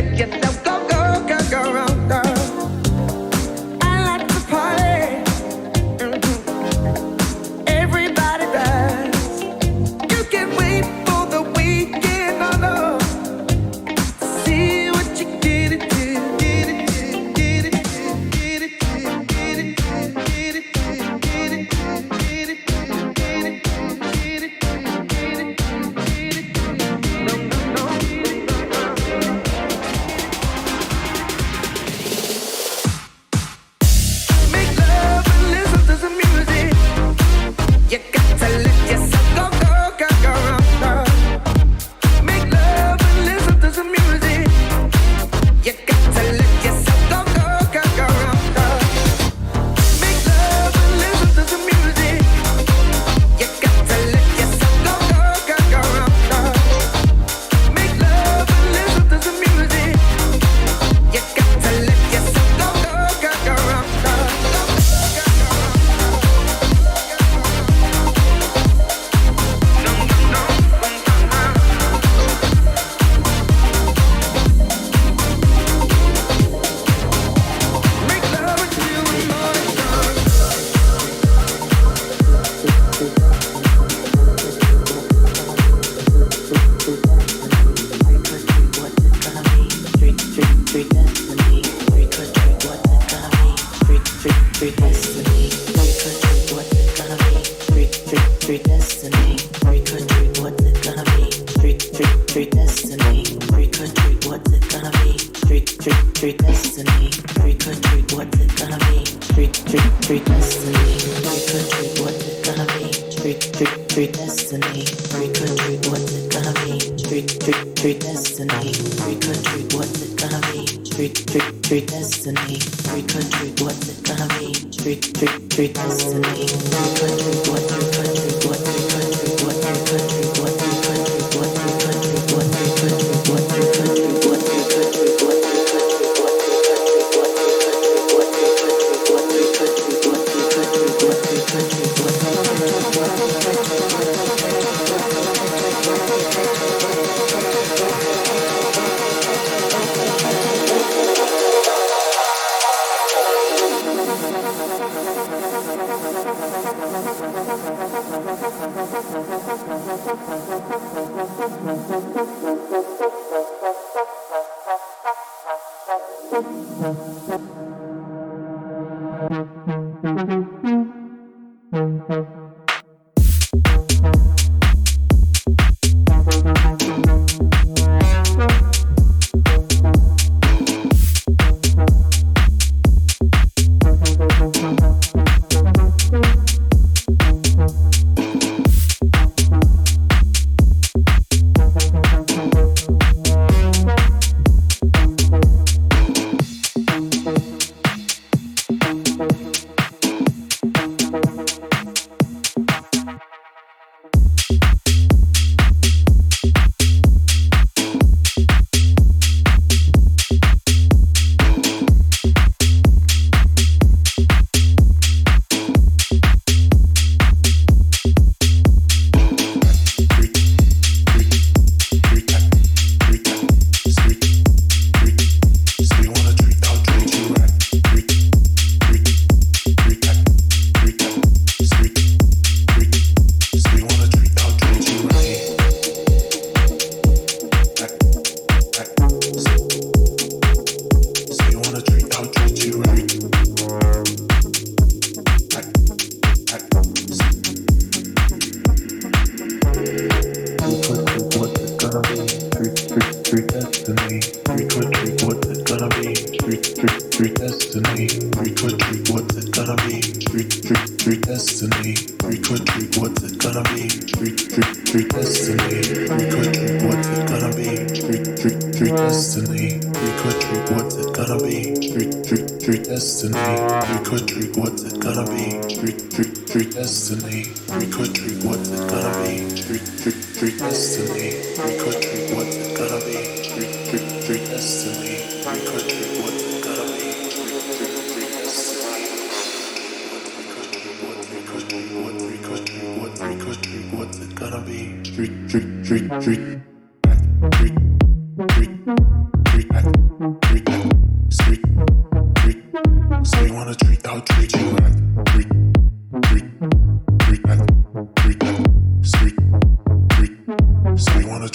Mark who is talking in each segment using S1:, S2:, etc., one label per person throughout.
S1: Thank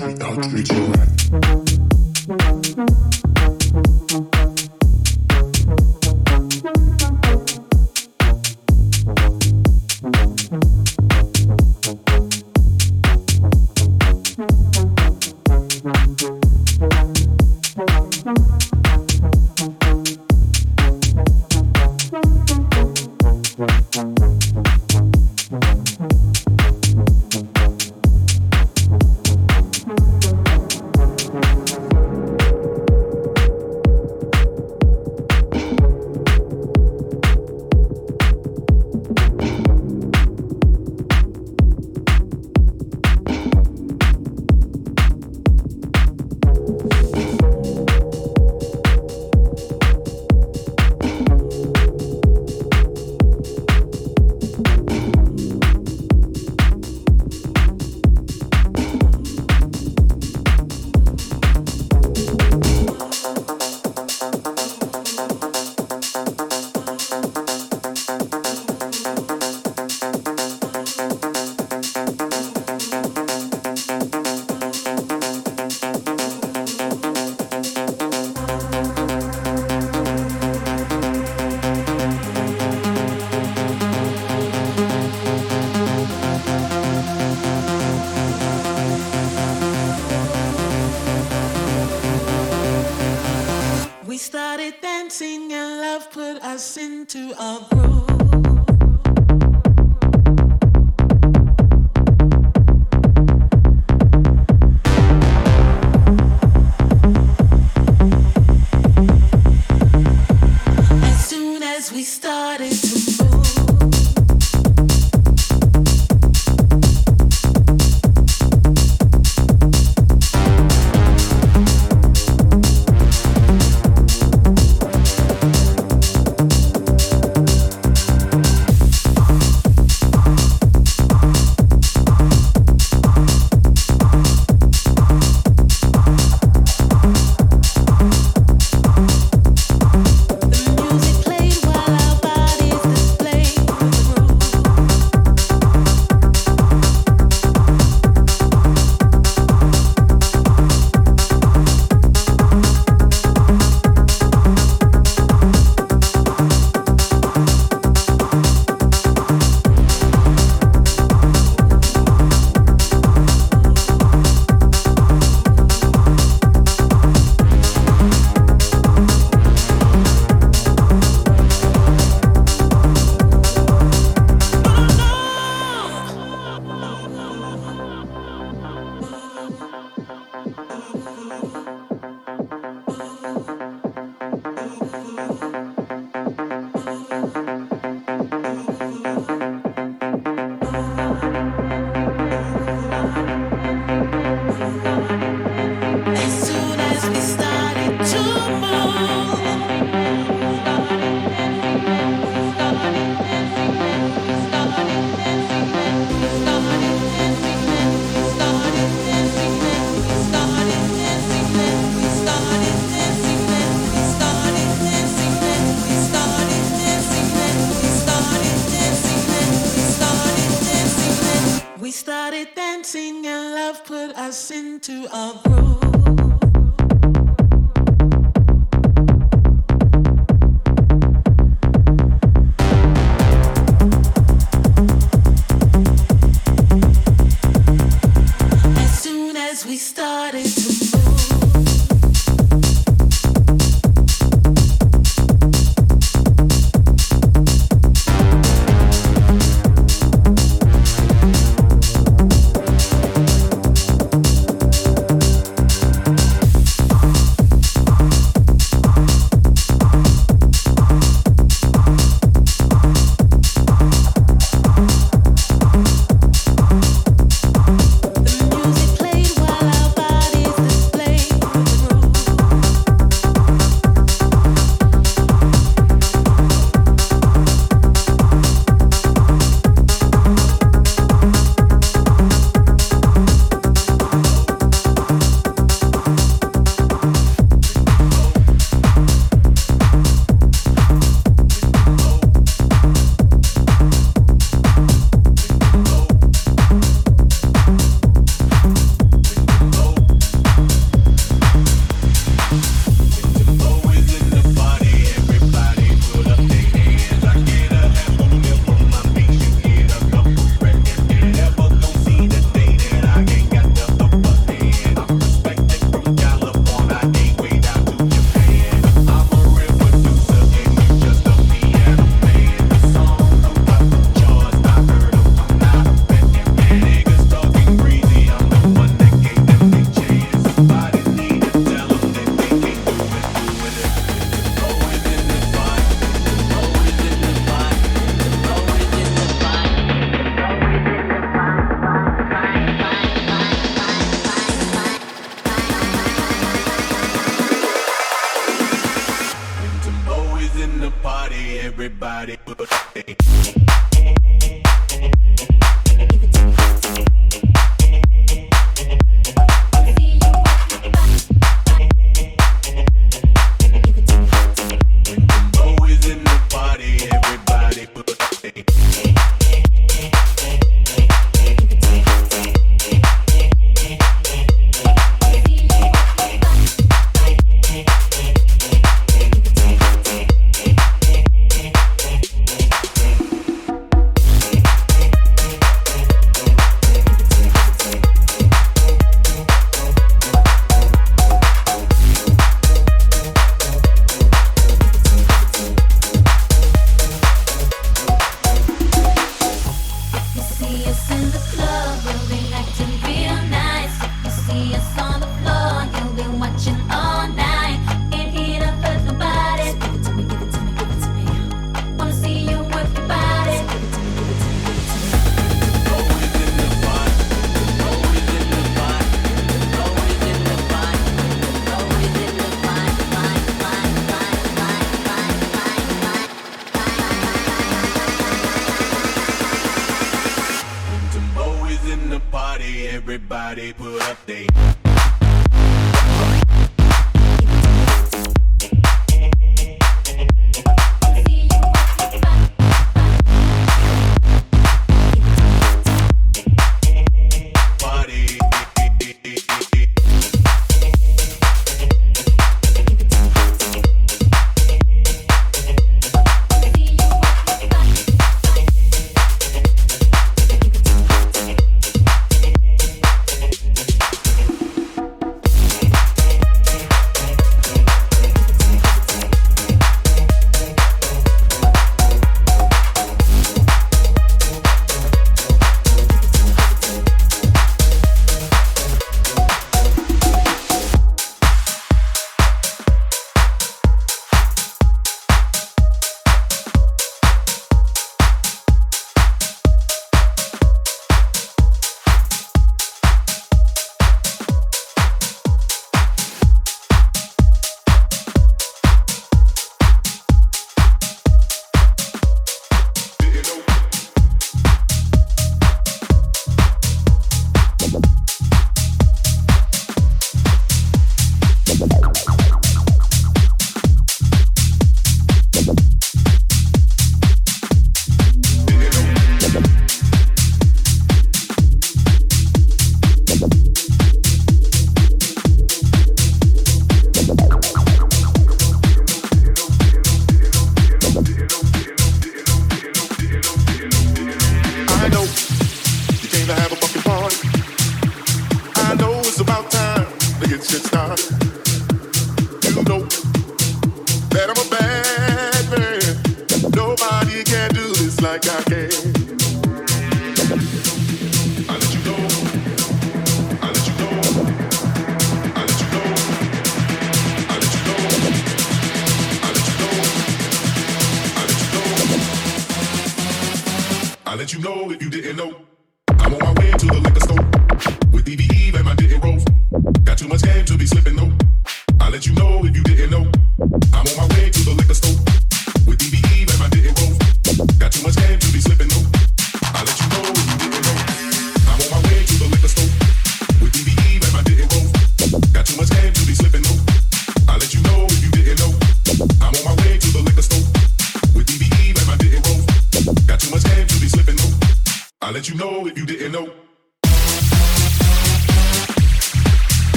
S2: So you wanna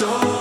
S2: door.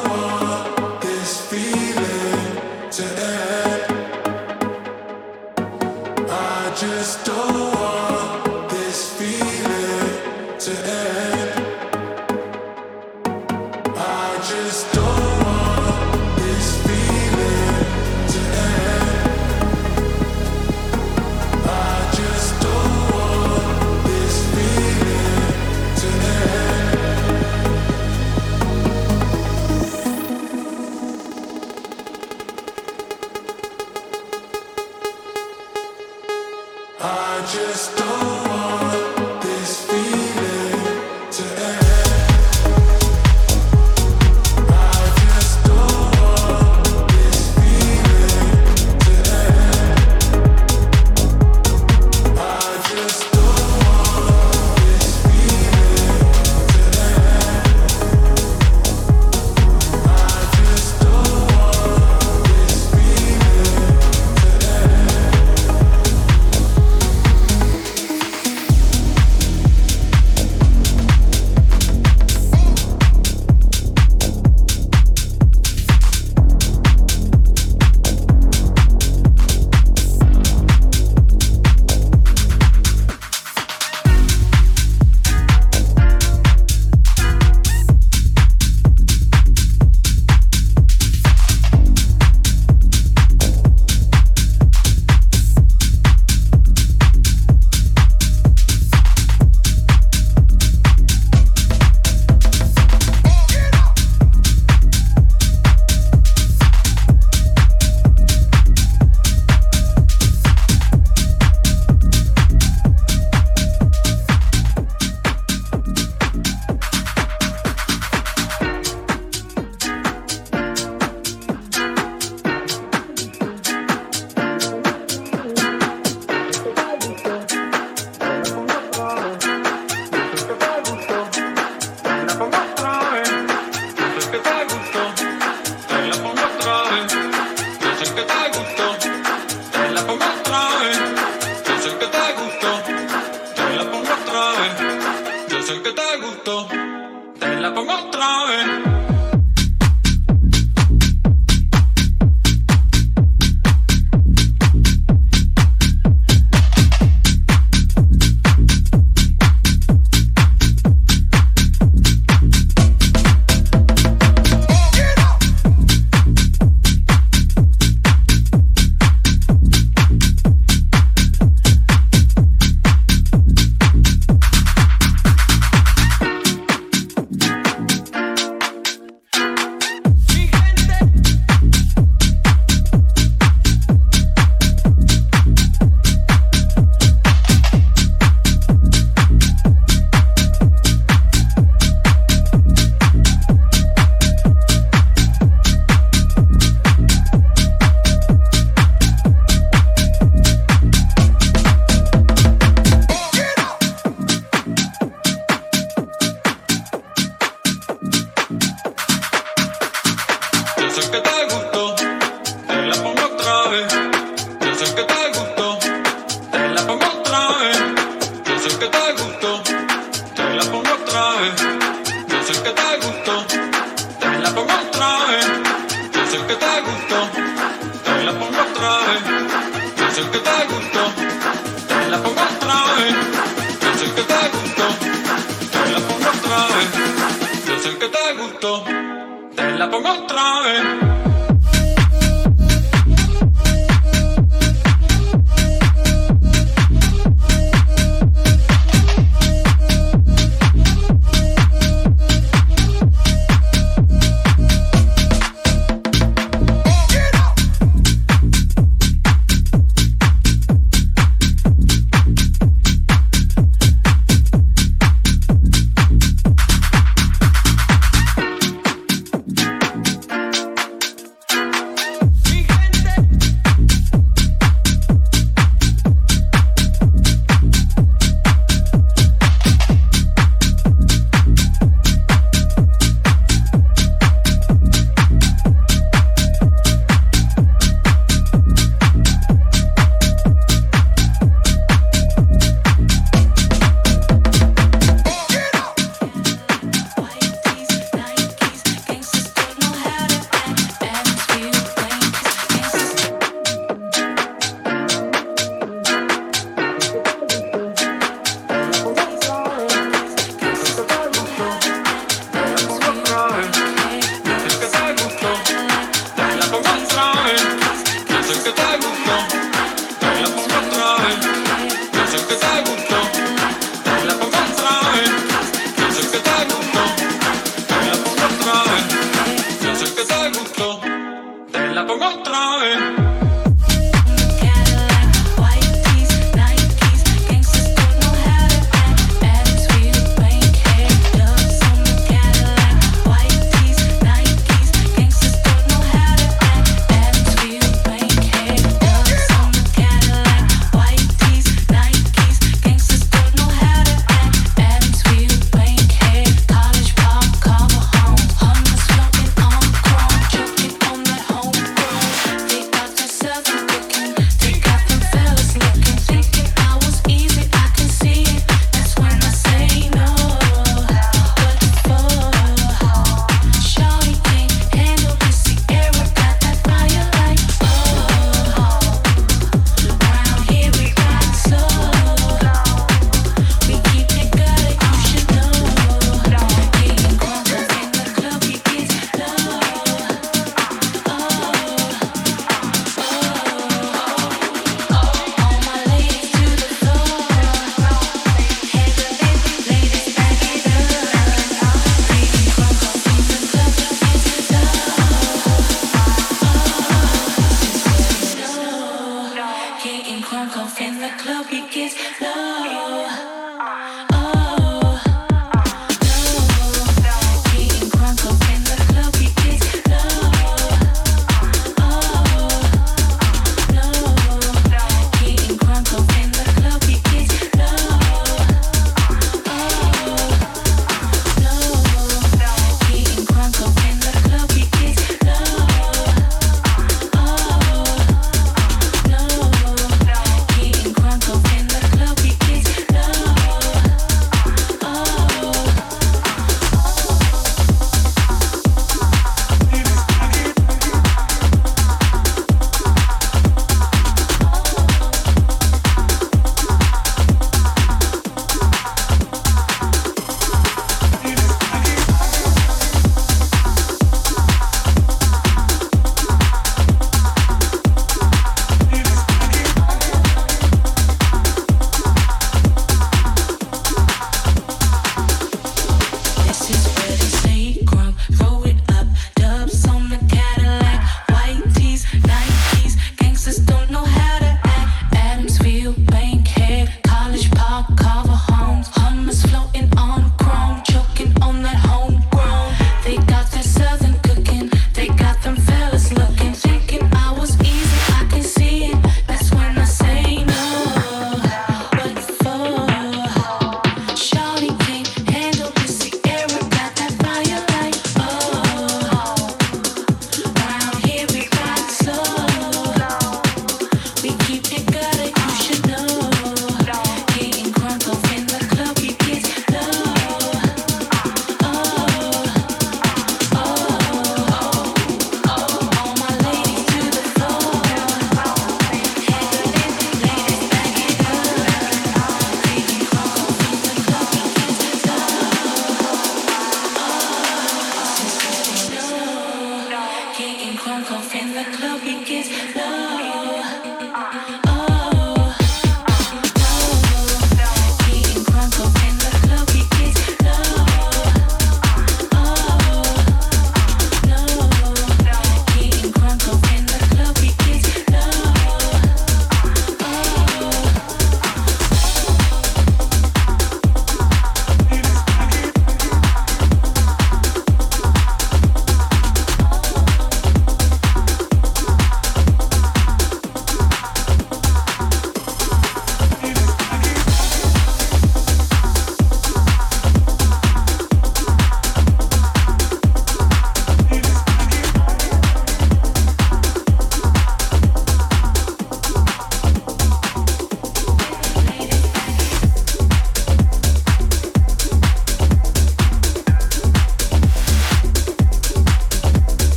S2: te la pongo otra vez. Yo sé que te
S3: gustó, te la pongo otra vez. Yo sé que te gustó, te la pongo otra vez.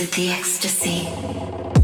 S3: tasted the
S4: ecstasy.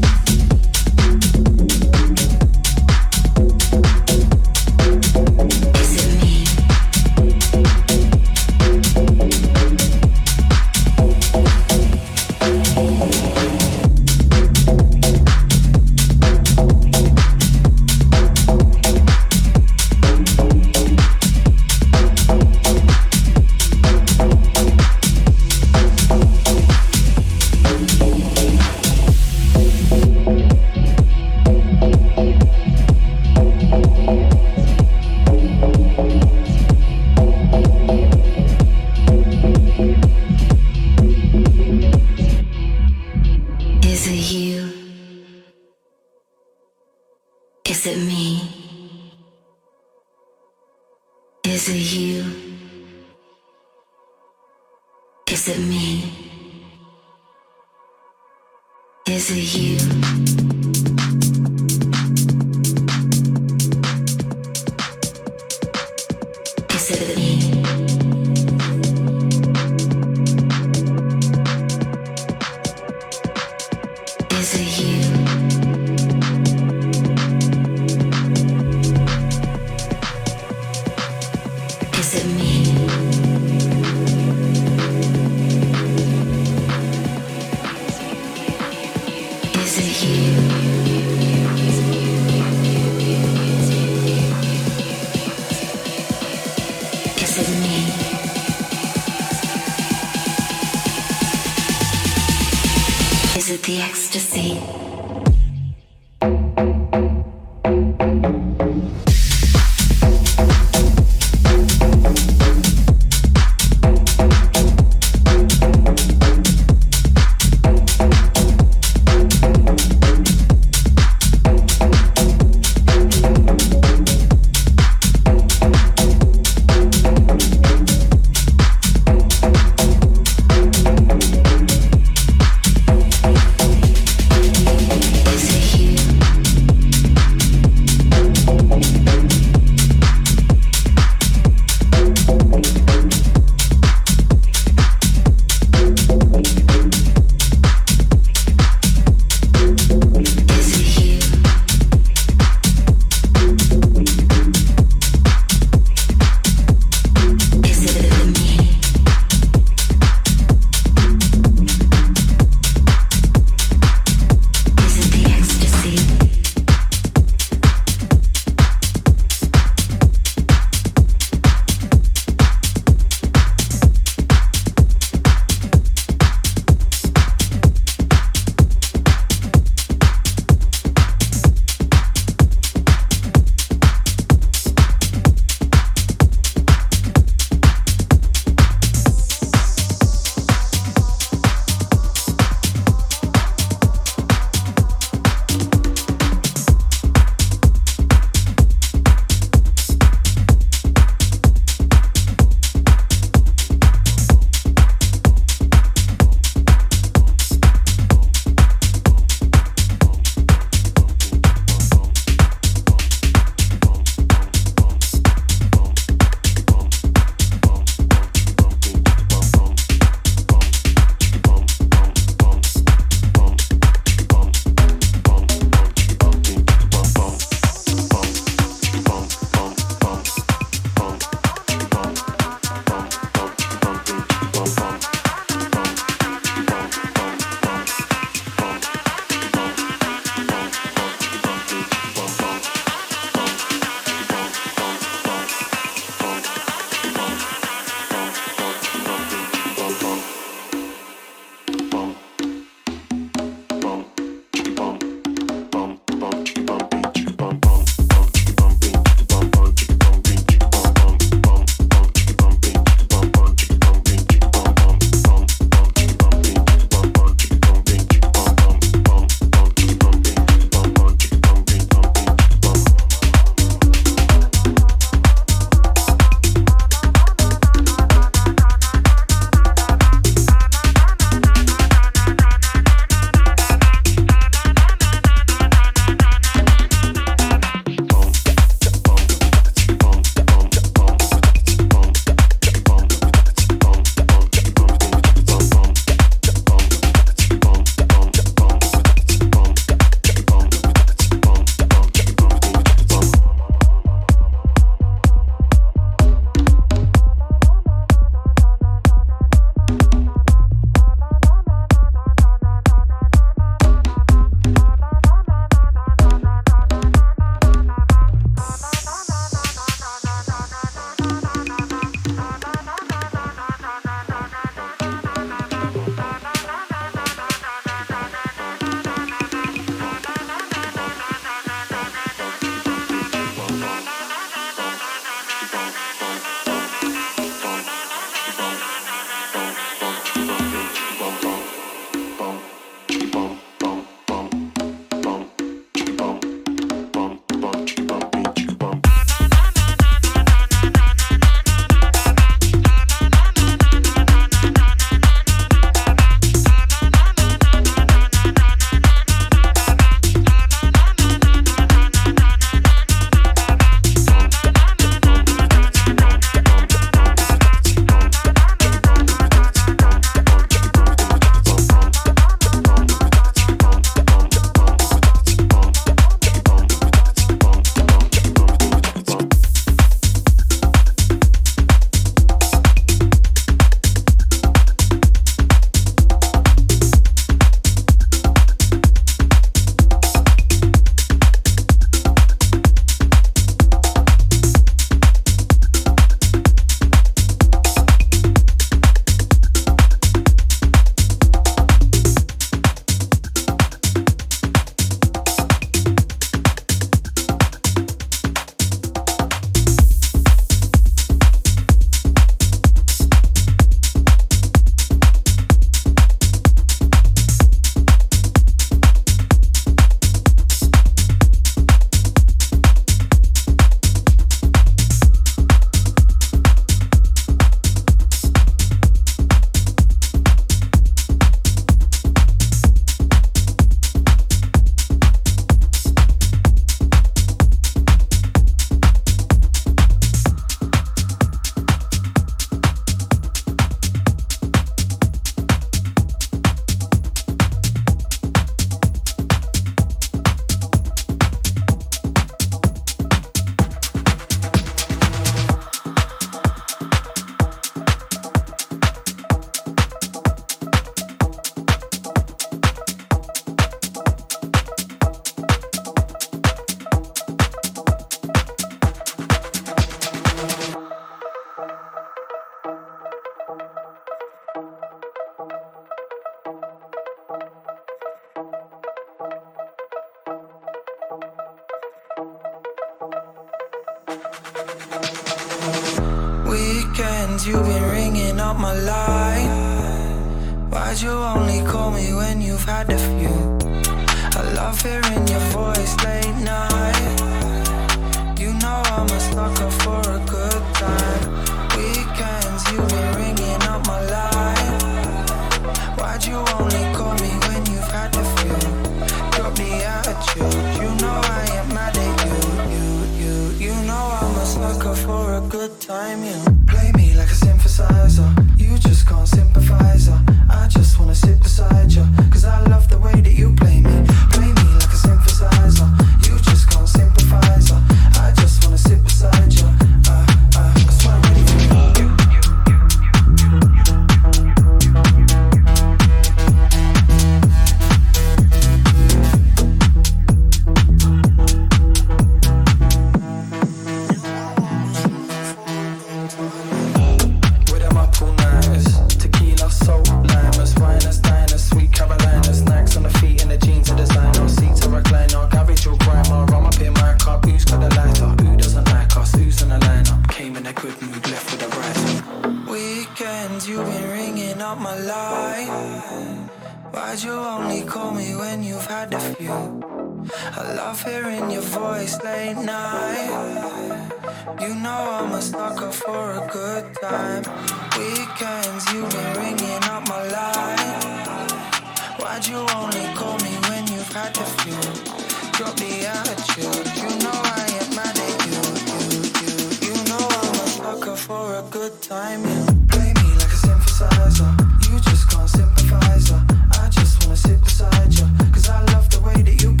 S4: Simon, play me like a synthesizer. You just can't sympathize. Uh. I just wanna sit beside you. Cause I love the way that you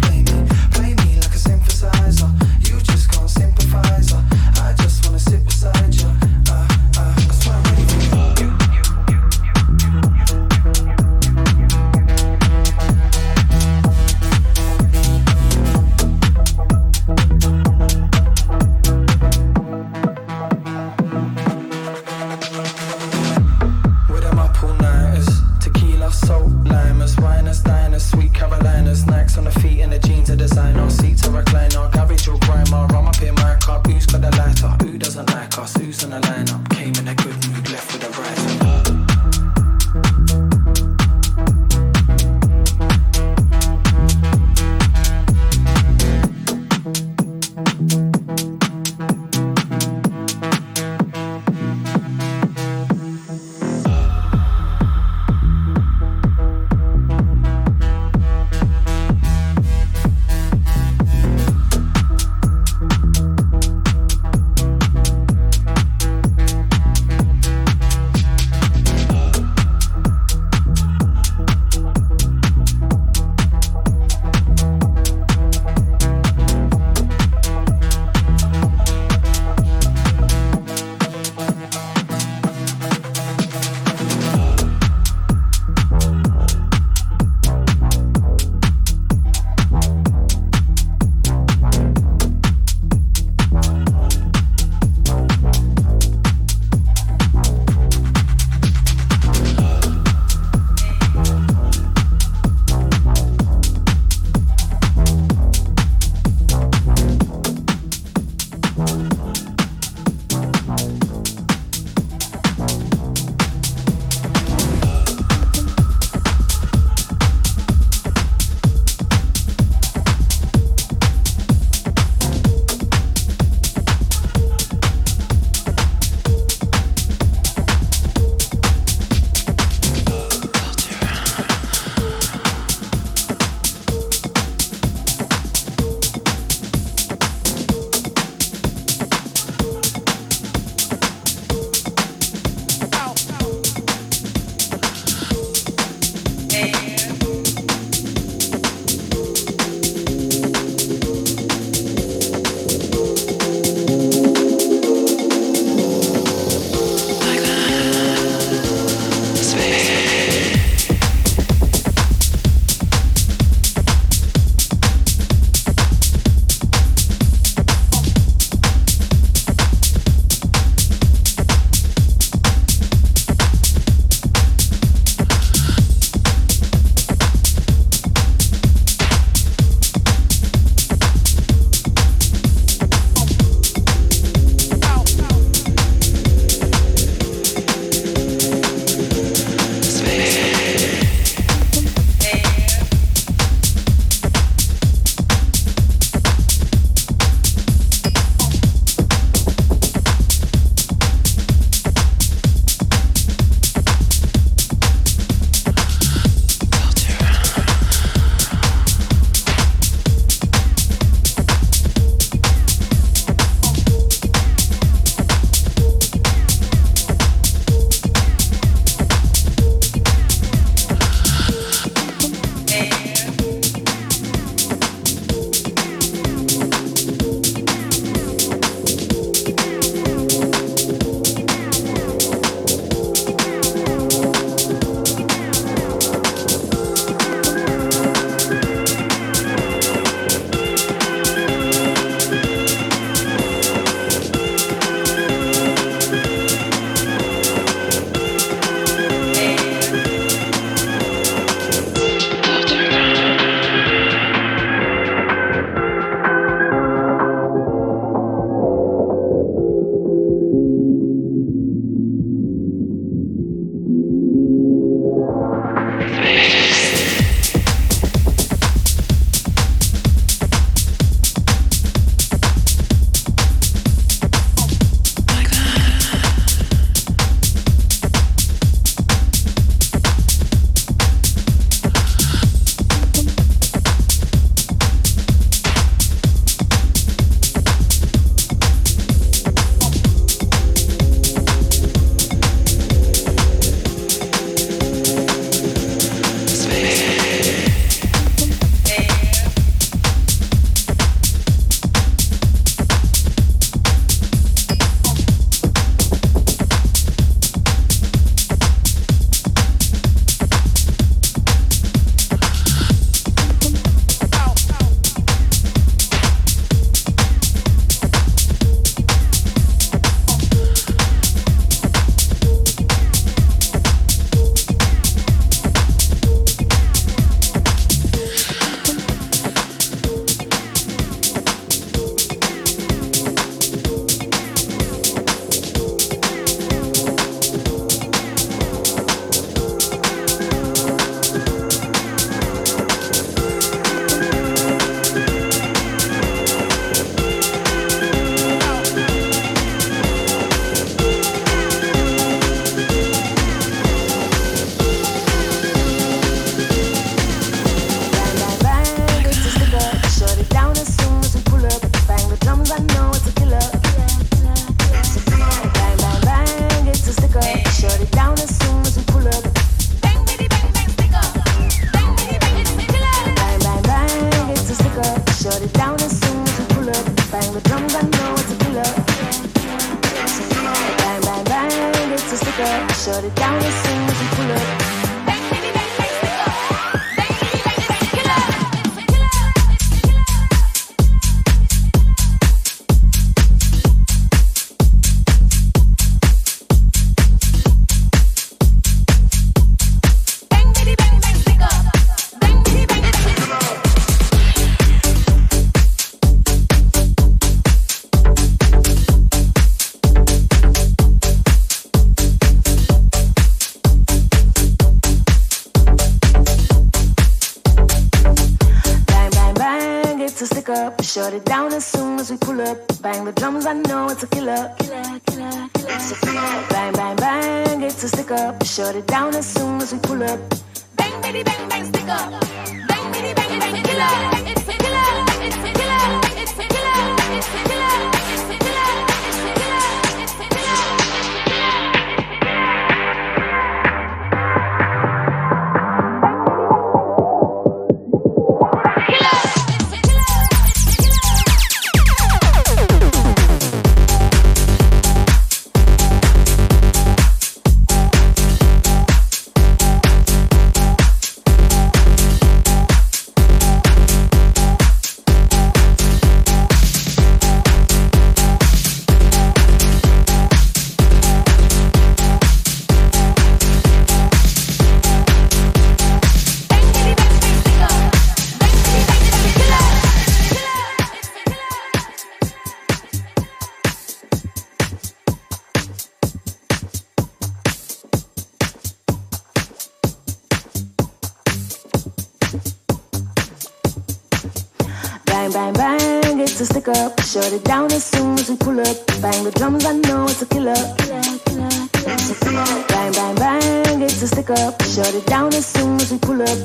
S5: it's a killer. Bang, bang, bang, it's a stick up. Shut it down as soon as we pull up.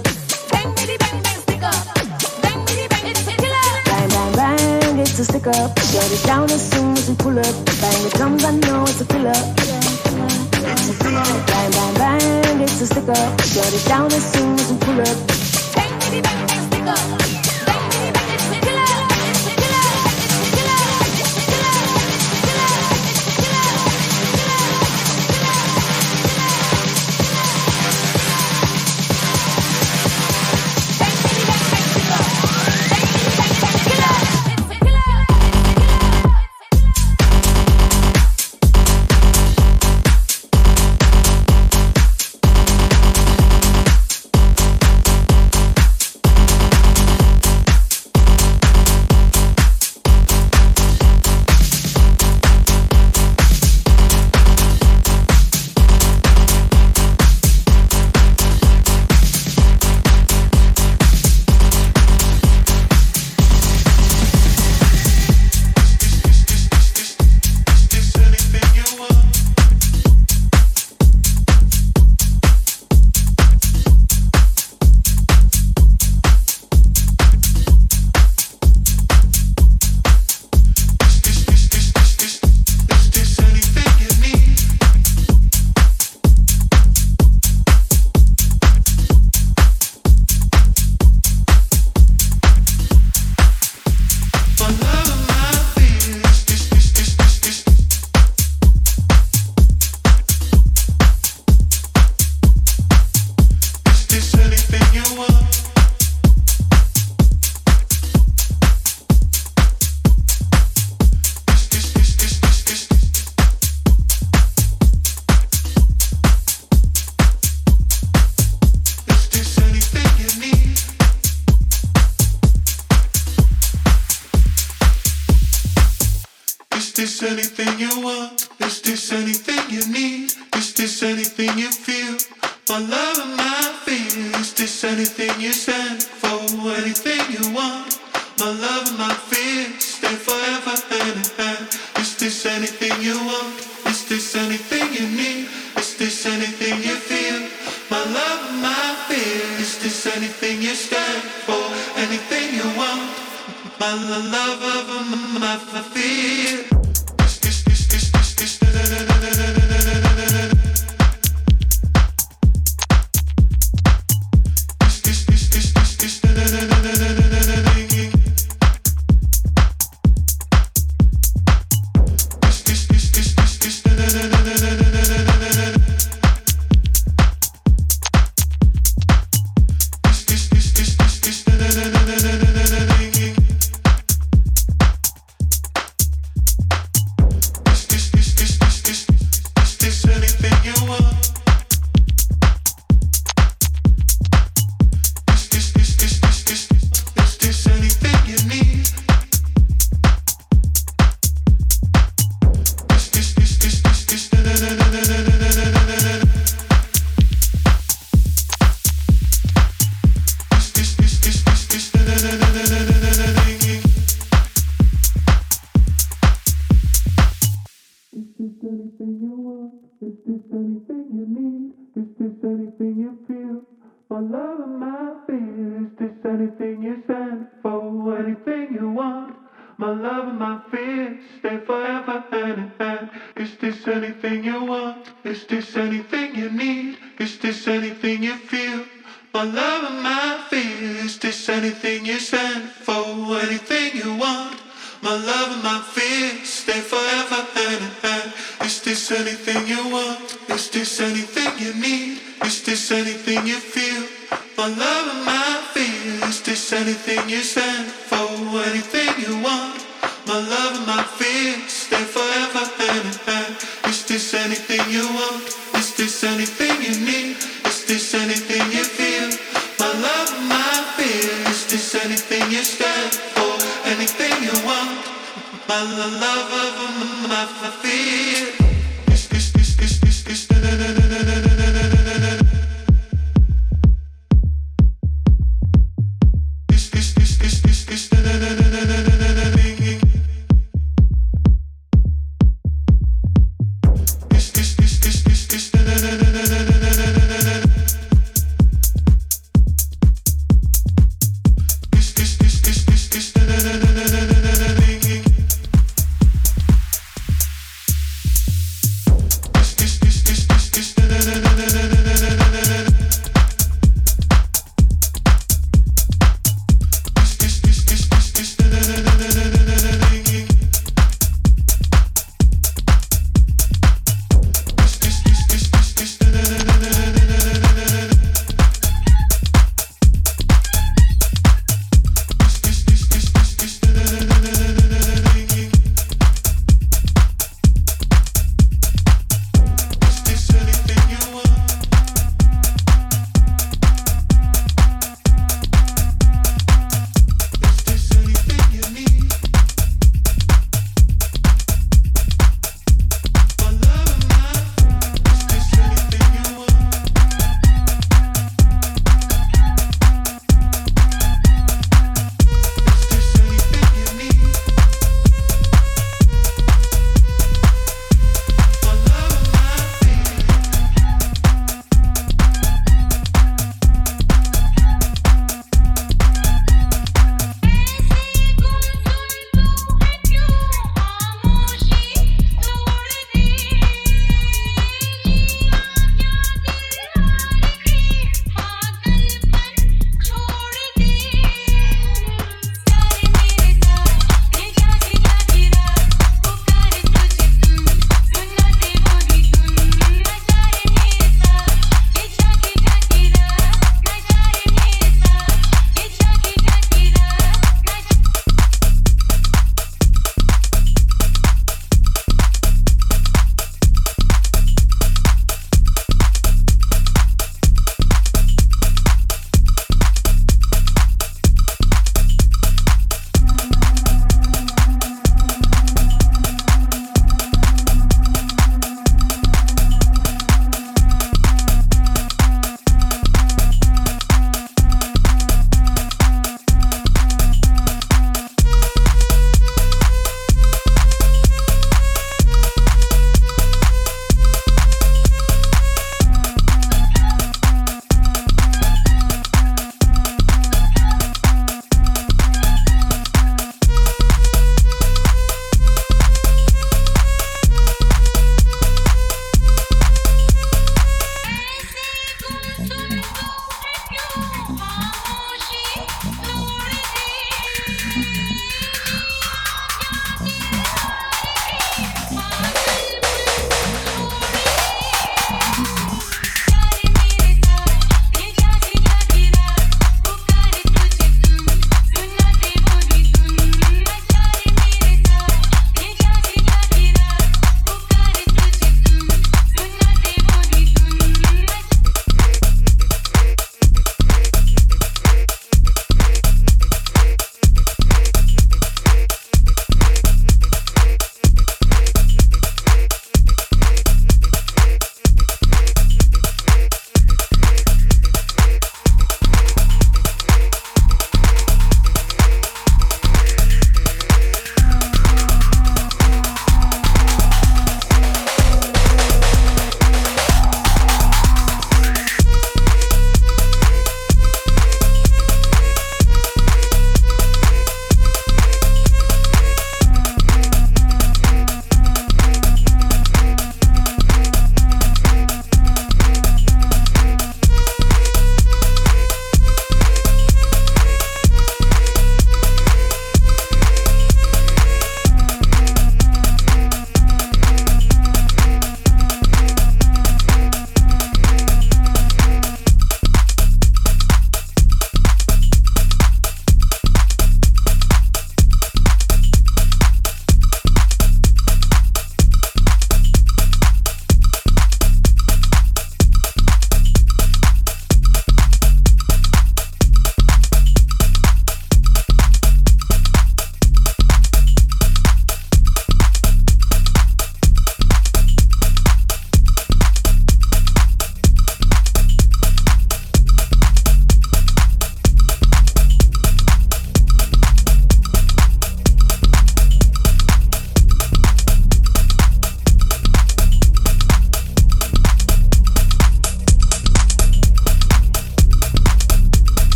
S5: Bang, bitty, bang, bang, stick up. Bang, bitty, bang, it's a killer. Bang, bang, bang, it's a stick up. Shut it down as soon as we pull up. Bang the drums, I know it's a killer. Bang, bang, bang, it's a stick up. Shut it down as soon as we pull up. Bang, bitty, bang, bang, stick up. My love and my fear stay forever hand in hand. Is this anything you want? Is this anything you need? Is this anything you feel? My love and my fear. Is this anything you stand for? Anything you want? My love and my fear stay forever hand in hand. Is this anything you want? Is this anything you need? Is this anything you feel? My love and my fear. Is this anything you stand for? Anything you want? My love and my fear stay forever in hand. Is this anything you want? Is this anything you need? Is this anything you feel? My love and my fear. Is this anything you stand for? Anything you want? My love and my fear.